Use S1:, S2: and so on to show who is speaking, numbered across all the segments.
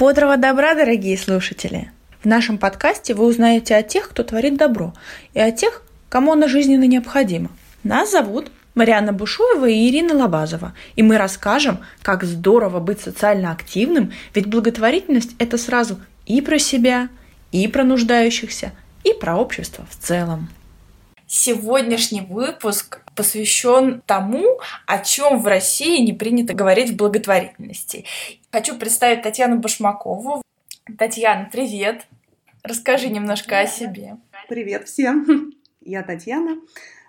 S1: Бодрого добра, дорогие слушатели! В нашем подкасте вы узнаете о тех, кто творит добро, и о тех, кому оно жизненно необходимо. Нас зовут Марианна Бушуева и Ирина Лобазова, и мы расскажем, как здорово быть социально активным, ведь благотворительность – это сразу и про себя, и про нуждающихся, и про общество в целом.
S2: Сегодняшний выпуск посвящен тому, о чем в России не принято говорить в благотворительности. Хочу представить Татьяну Башмакову. Татьяна, привет! Расскажи немножко о себе.
S3: Привет всем! Я Татьяна.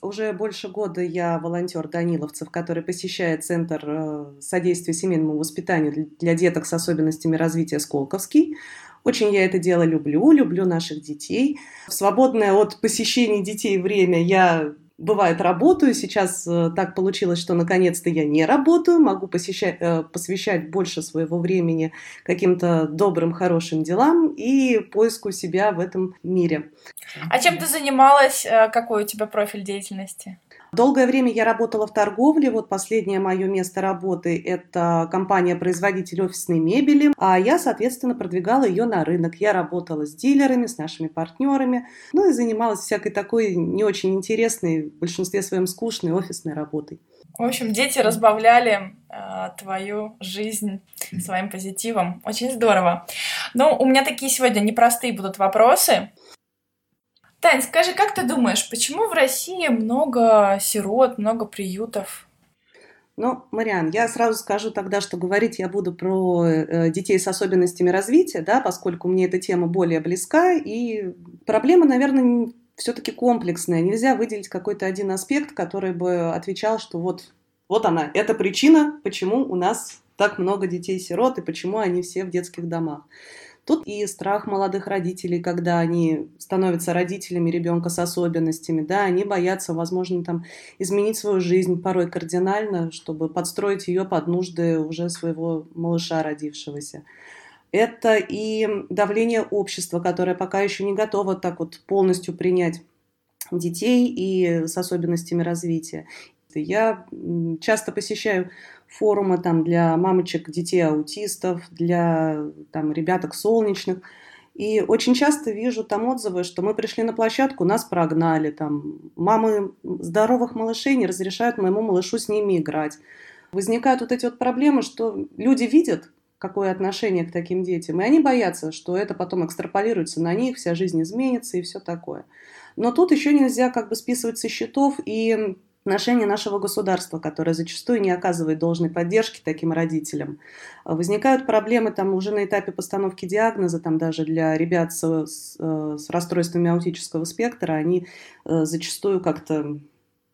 S3: Уже больше года я волонтер Даниловцев, который посещает Центр э, содействия семейному воспитанию для деток с особенностями развития Сколковский. Очень я это дело люблю, люблю наших детей. В свободное от посещений детей время я бывает работаю. Сейчас э, так получилось, что наконец-то я не работаю, могу посещать, э, посвящать больше своего времени каким-то добрым, хорошим делам и поиску себя в этом мире.
S2: А чем ты занималась? Э, какой у тебя профиль деятельности?
S3: Долгое время я работала в торговле. Вот последнее мое место работы – это компания-производитель офисной мебели. А я, соответственно, продвигала ее на рынок. Я работала с дилерами, с нашими партнерами. Ну и занималась всякой такой не очень интересной, в большинстве своем скучной офисной работой.
S2: В общем, дети разбавляли э, твою жизнь своим позитивом. Очень здорово. Ну, у меня такие сегодня непростые будут вопросы. Тань, скажи, как ты думаешь, почему в России много сирот, много приютов?
S3: Ну, Мариан, я сразу скажу тогда, что говорить я буду про э, детей с особенностями развития, да, поскольку мне эта тема более близка, и проблема, наверное, все-таки комплексная. Нельзя выделить какой-то один аспект, который бы отвечал, что вот, вот она, это причина, почему у нас так много детей-сирот и почему они все в детских домах. Тут и страх молодых родителей, когда они становятся родителями ребенка с особенностями, да, они боятся, возможно, там изменить свою жизнь порой кардинально, чтобы подстроить ее под нужды уже своего малыша родившегося. Это и давление общества, которое пока еще не готово так вот полностью принять детей и с особенностями развития. Я часто посещаю форумы там, для мамочек, детей аутистов, для там, ребяток солнечных. И очень часто вижу там отзывы, что мы пришли на площадку, нас прогнали. Там, мамы здоровых малышей не разрешают моему малышу с ними играть. Возникают вот эти вот проблемы, что люди видят, какое отношение к таким детям, и они боятся, что это потом экстраполируется на них, вся жизнь изменится и все такое. Но тут еще нельзя как бы списывать со счетов и отношение нашего государства, которое зачастую не оказывает должной поддержки таким родителям. Возникают проблемы там уже на этапе постановки диагноза, там даже для ребят с, с, э, расстройствами аутического спектра, они э, зачастую как-то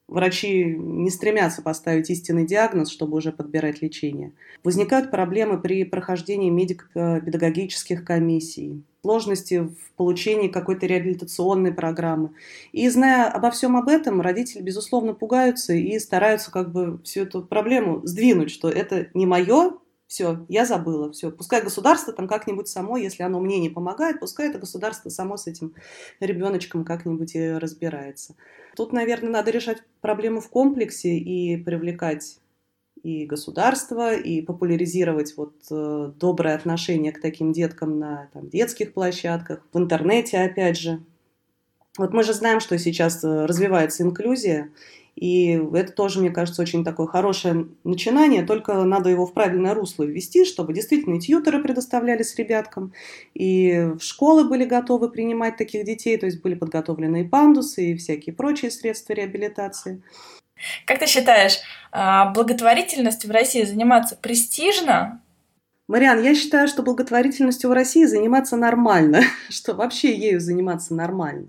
S3: врачи не стремятся поставить истинный диагноз, чтобы уже подбирать лечение. Возникают проблемы при прохождении медико-педагогических комиссий, сложности в получении какой-то реабилитационной программы. И зная обо всем об этом, родители, безусловно, пугаются и стараются как бы всю эту проблему сдвинуть, что это не мое, все, я забыла, все. Пускай государство там как-нибудь само, если оно мне не помогает, пускай это государство само с этим ребеночком как-нибудь и разбирается. Тут, наверное, надо решать проблему в комплексе и привлекать и государство, и популяризировать вот э, доброе отношение к таким деткам на там, детских площадках, в интернете, опять же. Вот мы же знаем, что сейчас э, развивается инклюзия, и это тоже, мне кажется, очень такое хорошее начинание, только надо его в правильное русло ввести, чтобы действительно и тьютеры предоставлялись ребяткам, и в школы были готовы принимать таких детей, то есть были подготовлены и пандусы, и всякие прочие средства реабилитации.
S2: Как ты считаешь, а, благотворительностью в России заниматься престижно?
S3: Мариан, я считаю, что благотворительностью в России заниматься нормально, что вообще ею заниматься нормально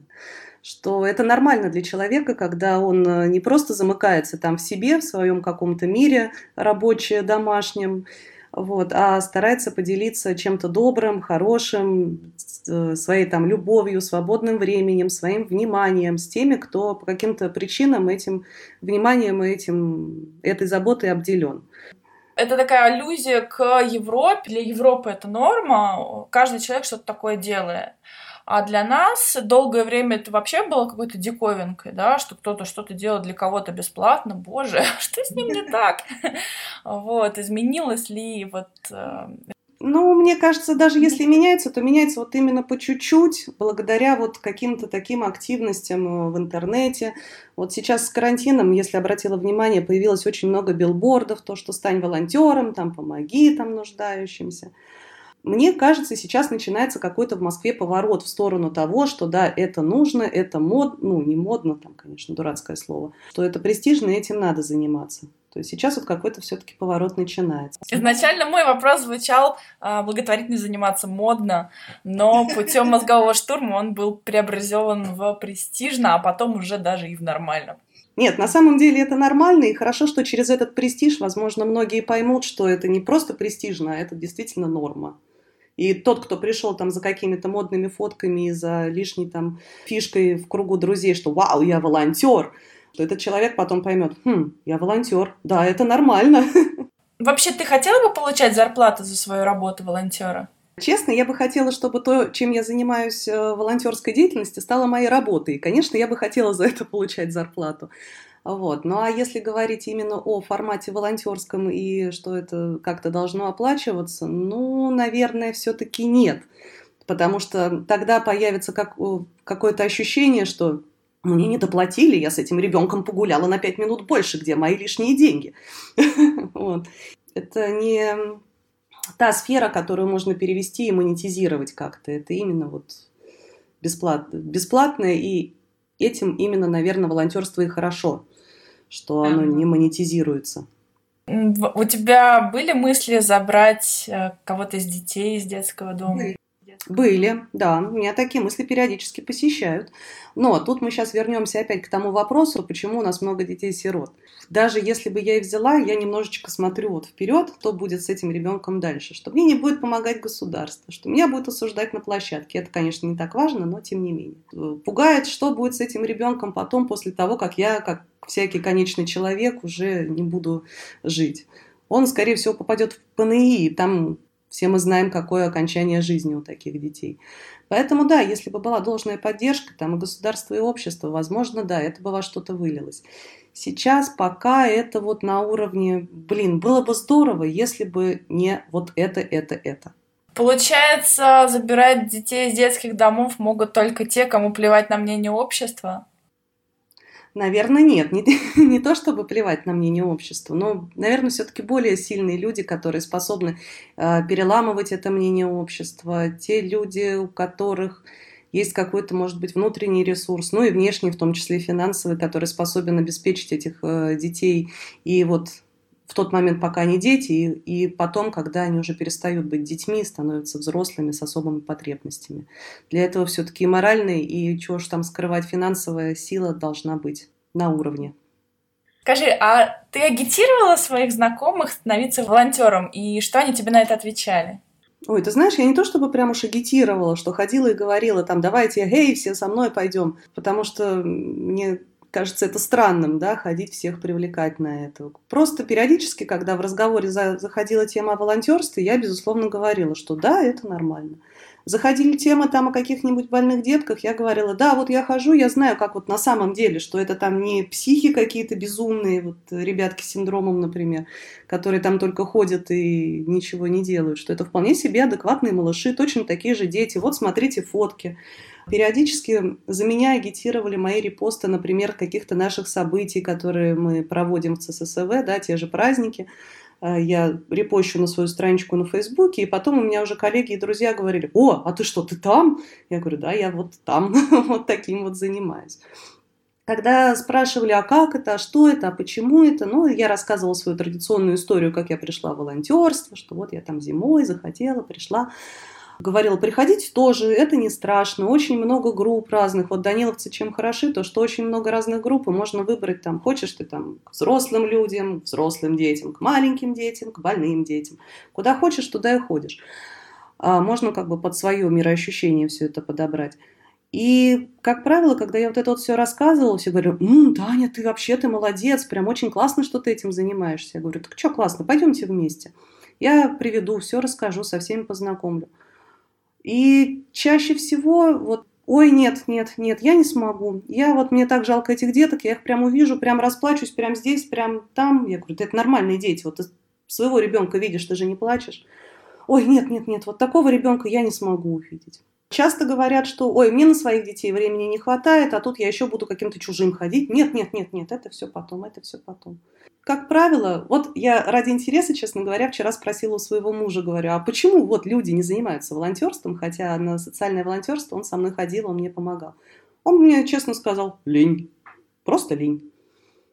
S3: что это нормально для человека, когда он э, не просто замыкается там в себе, в своем каком-то мире рабочем, домашнем, вот, а старается поделиться чем-то добрым, хорошим, э, своей там любовью, свободным временем, своим вниманием с теми, кто по каким-то причинам этим вниманием и этим, этой заботой обделен.
S2: Это такая аллюзия к Европе. Для Европы это норма. Каждый человек что-то такое делает. А для нас долгое время это вообще было какой-то диковинкой, да, что кто-то что-то делает для кого-то бесплатно. Боже, что с ним не так? Вот, изменилось ли вот... Э,
S3: Ну, мне кажется, даже если меняется, то меняется вот именно по чуть-чуть, благодаря вот каким-то таким активностям э, в интернете. Вот сейчас с карантином, если обратила внимание, появилось очень много билбордов, то, что стань волонтером, там, помоги там нуждающимся. Мне кажется, сейчас начинается какой-то в Москве поворот в сторону того, что да, это нужно, это мод, ну не модно, там, конечно, дурацкое слово, что это престижно, и этим надо заниматься. То есть сейчас вот какой-то все-таки поворот начинается.
S2: Изначально мой вопрос звучал а, благотворительность заниматься модно, но путем мозгового штурма он был преобразован в престижно, а потом уже даже и в нормально.
S3: Нет, на самом деле это нормально, и хорошо, что через этот престиж, возможно, многие поймут, что это не просто престижно, а это действительно норма. И тот, кто пришел там за какими-то модными фотками и за лишней там фишкой в кругу друзей, что «Вау, я волонтер!», что этот человек потом поймет, хм, я волонтер, да, это нормально.
S2: Вообще, ты хотела бы получать зарплату за свою работу волонтера?
S3: Честно, я бы хотела, чтобы то, чем я занимаюсь в э, волонтерской деятельности, стало моей работой. И, конечно, я бы хотела за это получать зарплату. Вот. Ну а если говорить именно о формате волонтерском и что это как-то должно оплачиваться, ну, наверное, все-таки нет. Потому что тогда появится как, какое-то ощущение, что мне не доплатили, я с этим ребенком погуляла на пять минут больше, где мои лишние деньги. Это не та сфера, которую можно перевести и монетизировать как-то. Это именно вот бесплатно, бесплатное, и этим именно, наверное, волонтерство и хорошо, что оно не монетизируется.
S2: У тебя были мысли забрать э, кого-то из детей из детского дома?
S3: Были, да, меня такие мысли периодически посещают. Но тут мы сейчас вернемся опять к тому вопросу, почему у нас много детей-сирот. Даже если бы я их взяла, я немножечко смотрю вот вперед, кто будет с этим ребенком дальше, что мне не будет помогать государство, что меня будет осуждать на площадке. Это, конечно, не так важно, но тем не менее. Пугает, что будет с этим ребенком потом, после того, как я, как всякий конечный человек, уже не буду жить он, скорее всего, попадет в ПНИ, и там все мы знаем, какое окончание жизни у таких детей. Поэтому да, если бы была должная поддержка, там и государство, и общество, возможно, да, это бы во что-то вылилось. Сейчас пока это вот на уровне, блин, было бы здорово, если бы не вот это, это, это.
S2: Получается, забирать детей из детских домов могут только те, кому плевать на мнение общества?
S3: Наверное, нет. Не, не то, чтобы плевать на мнение общества, но, наверное, все-таки более сильные люди, которые способны э, переламывать это мнение общества. Те люди, у которых есть какой-то, может быть, внутренний ресурс, ну и внешний, в том числе финансовый, который способен обеспечить этих э, детей и вот в тот момент, пока они дети, и, и потом, когда они уже перестают быть детьми, становятся взрослыми с особыми потребностями. Для этого все-таки моральная и, чего ж там скрывать, финансовая сила должна быть на уровне.
S2: Скажи, а ты агитировала своих знакомых становиться волонтером, и что они тебе на это отвечали?
S3: Ой, ты знаешь, я не то чтобы прям уж агитировала, что ходила и говорила там, давайте, эй, все со мной пойдем, потому что мне кажется это странным, да, ходить всех привлекать на это. Просто периодически, когда в разговоре за, заходила тема о волонтерстве, я, безусловно, говорила, что да, это нормально. Заходили темы там о каких-нибудь больных детках, я говорила, да, вот я хожу, я знаю, как вот на самом деле, что это там не психи какие-то безумные, вот ребятки с синдромом, например, которые там только ходят и ничего не делают, что это вполне себе адекватные малыши, точно такие же дети, вот смотрите фотки. Периодически за меня агитировали мои репосты, например, каких-то наших событий, которые мы проводим в ЦССВ, да, те же праздники. А, я репощу на свою страничку на Фейсбуке, и потом у меня уже коллеги и друзья говорили, о, а ты что, ты там? Я говорю, да, я вот там, вот таким вот занимаюсь. Когда спрашивали, а как это, а что это, а почему это, ну, я рассказывала свою традиционную историю, как я пришла в волонтерство, что вот я там зимой захотела, пришла говорила, приходите тоже, это не страшно, очень много групп разных. Вот Даниловцы чем хороши, то что очень много разных групп, и можно выбрать там, хочешь ты там к взрослым людям, к взрослым детям, к маленьким детям, к больным детям. Куда хочешь, туда и ходишь. А можно как бы под свое мироощущение все это подобрать. И, как правило, когда я вот это вот все рассказывала, все говорят, «М, Таня, ты вообще, ты молодец, прям очень классно, что ты этим занимаешься. Я говорю, так что классно, пойдемте вместе. Я приведу, все расскажу, со всеми познакомлю. И чаще всего вот ой, нет, нет, нет, я не смогу. Я вот, мне так жалко этих деток, я их прям увижу, прям расплачусь, прям здесь, прям там. Я говорю, это нормальные дети, вот ты своего ребенка видишь, ты же не плачешь. ой, нет, нет, нет, вот такого ребенка я не смогу увидеть. Часто говорят, что, ой, мне на своих детей времени не хватает, а тут я еще буду каким-то чужим ходить. Нет, нет, нет, нет, это все потом, это все потом. Как правило, вот я ради интереса, честно говоря, вчера спросила у своего мужа, говорю, а почему вот люди не занимаются волонтерством, хотя на социальное волонтерство он со мной ходил, он мне помогал. Он мне честно сказал, лень, просто лень.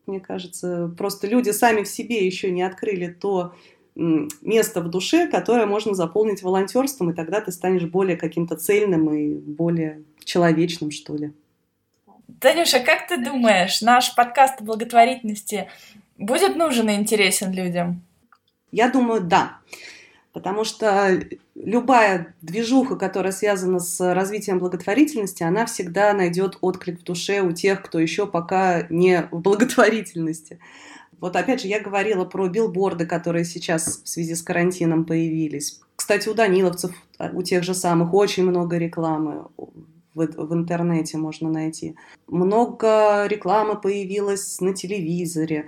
S3: Мне кажется, просто люди сами в себе еще не открыли то место в душе, которое можно заполнить волонтерством, и тогда ты станешь более каким-то цельным и более человечным, что ли.
S2: Танюша, как ты думаешь, наш подкаст о благотворительности будет нужен и интересен людям?
S3: Я думаю, да. Потому что любая движуха, которая связана с развитием благотворительности, она всегда найдет отклик в душе у тех, кто еще пока не в благотворительности. Вот опять же, я говорила про билборды, которые сейчас в связи с карантином появились. Кстати, у даниловцев, у тех же самых, очень много рекламы в, в интернете можно найти. Много рекламы появилось на телевизоре.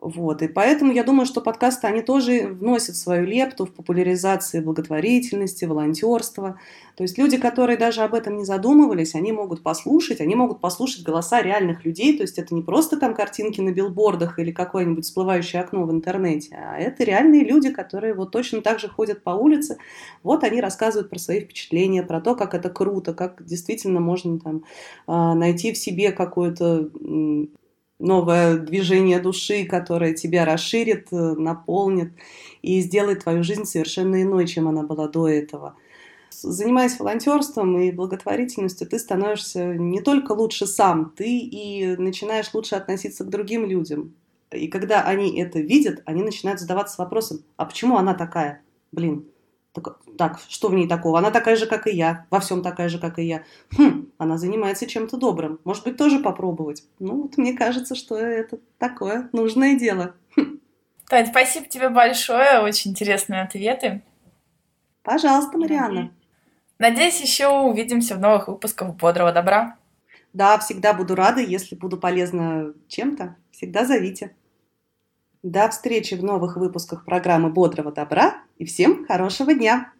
S3: Вот, и поэтому я думаю, что подкасты, они тоже вносят свою лепту в популяризацию благотворительности, волонтерства. То есть люди, которые даже об этом не задумывались, они могут послушать, они могут послушать голоса реальных людей, то есть это не просто там картинки на билбордах или какое-нибудь всплывающее окно в интернете, а это реальные люди, которые вот точно так же ходят по улице, вот они рассказывают про свои впечатления, про то, как это круто, как действительно можно там а, найти в себе какое-то новое движение души, которое тебя расширит, э, наполнит и сделает твою жизнь совершенно иной, чем она была до этого. Занимаясь волонтерством и благотворительностью, ты становишься не только лучше сам, ты и начинаешь лучше относиться к другим людям. И когда они это видят, они начинают задаваться вопросом, а почему она такая? Блин, так, так, что в ней такого? Она такая же, как и я. Во всем такая же, как и я. Хм, она занимается чем-то добрым. Может быть, тоже попробовать? Ну, вот мне кажется, что это такое нужное дело. Хм.
S2: Тань, спасибо тебе большое. Очень интересные ответы.
S3: Пожалуйста, Марианна.
S2: Надеюсь, еще увидимся в новых выпусках «Бодрого добра».
S3: Да, всегда буду рада, если буду полезна чем-то. Всегда зовите. До встречи в новых выпусках программы «Бодрого добра» и всем хорошего дня!